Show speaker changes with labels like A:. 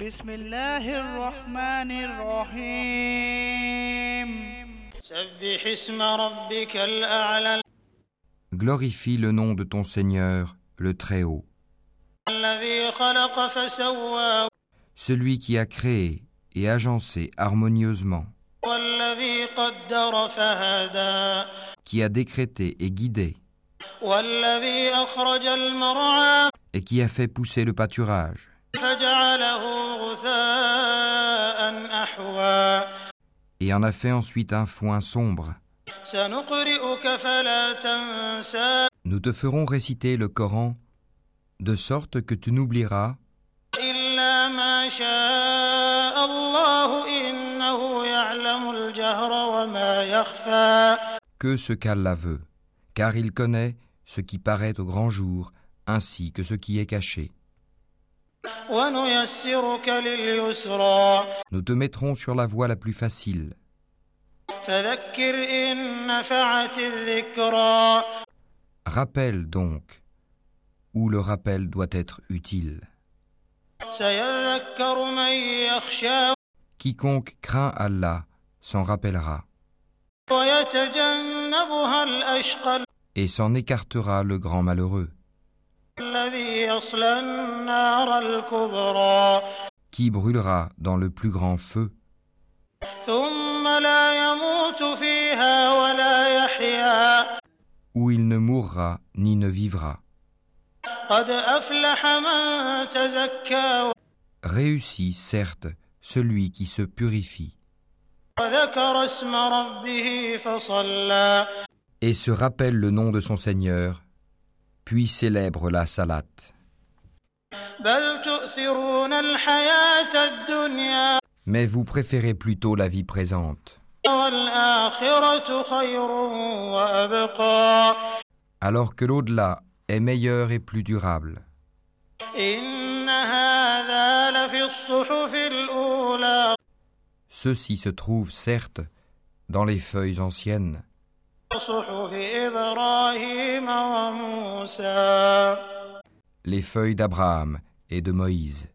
A: بسم الله الرحمن الرحيم
B: سبح اسم ربك الأعلى
C: Glorifie le nom de ton Seigneur, le Très-Haut,
B: الذي خلق فسوى
C: celui qui a créé et agencé harmonieusement,
B: والذي قدر فهدى
C: qui a décrété et guidé,
B: والذي أخرج المرعى
C: et qui a fait pousser le pâturage,
B: فجعله غثاء أحوى
C: et en a fait ensuite un foin sombre. Nous te ferons réciter le Coran de sorte que tu n'oublieras que ce qu'Allah veut, car il connaît ce qui paraît au grand jour, ainsi que ce qui est caché. Nous te mettrons sur la voie la plus facile. Rappelle donc, où le rappel doit être utile. Quiconque craint Allah s'en rappellera et s'en écartera le grand malheureux qui brûlera dans le plus grand feu. Où il ne mourra ni ne vivra. Réussit, certes, celui qui se purifie. Et se rappelle le nom de son Seigneur, puis célèbre la salate. Mais vous préférez plutôt la vie présente. Alors que l'au-delà est meilleur et plus durable. Ceci se trouve certes dans les feuilles anciennes les feuilles d'Abraham et de Moïse.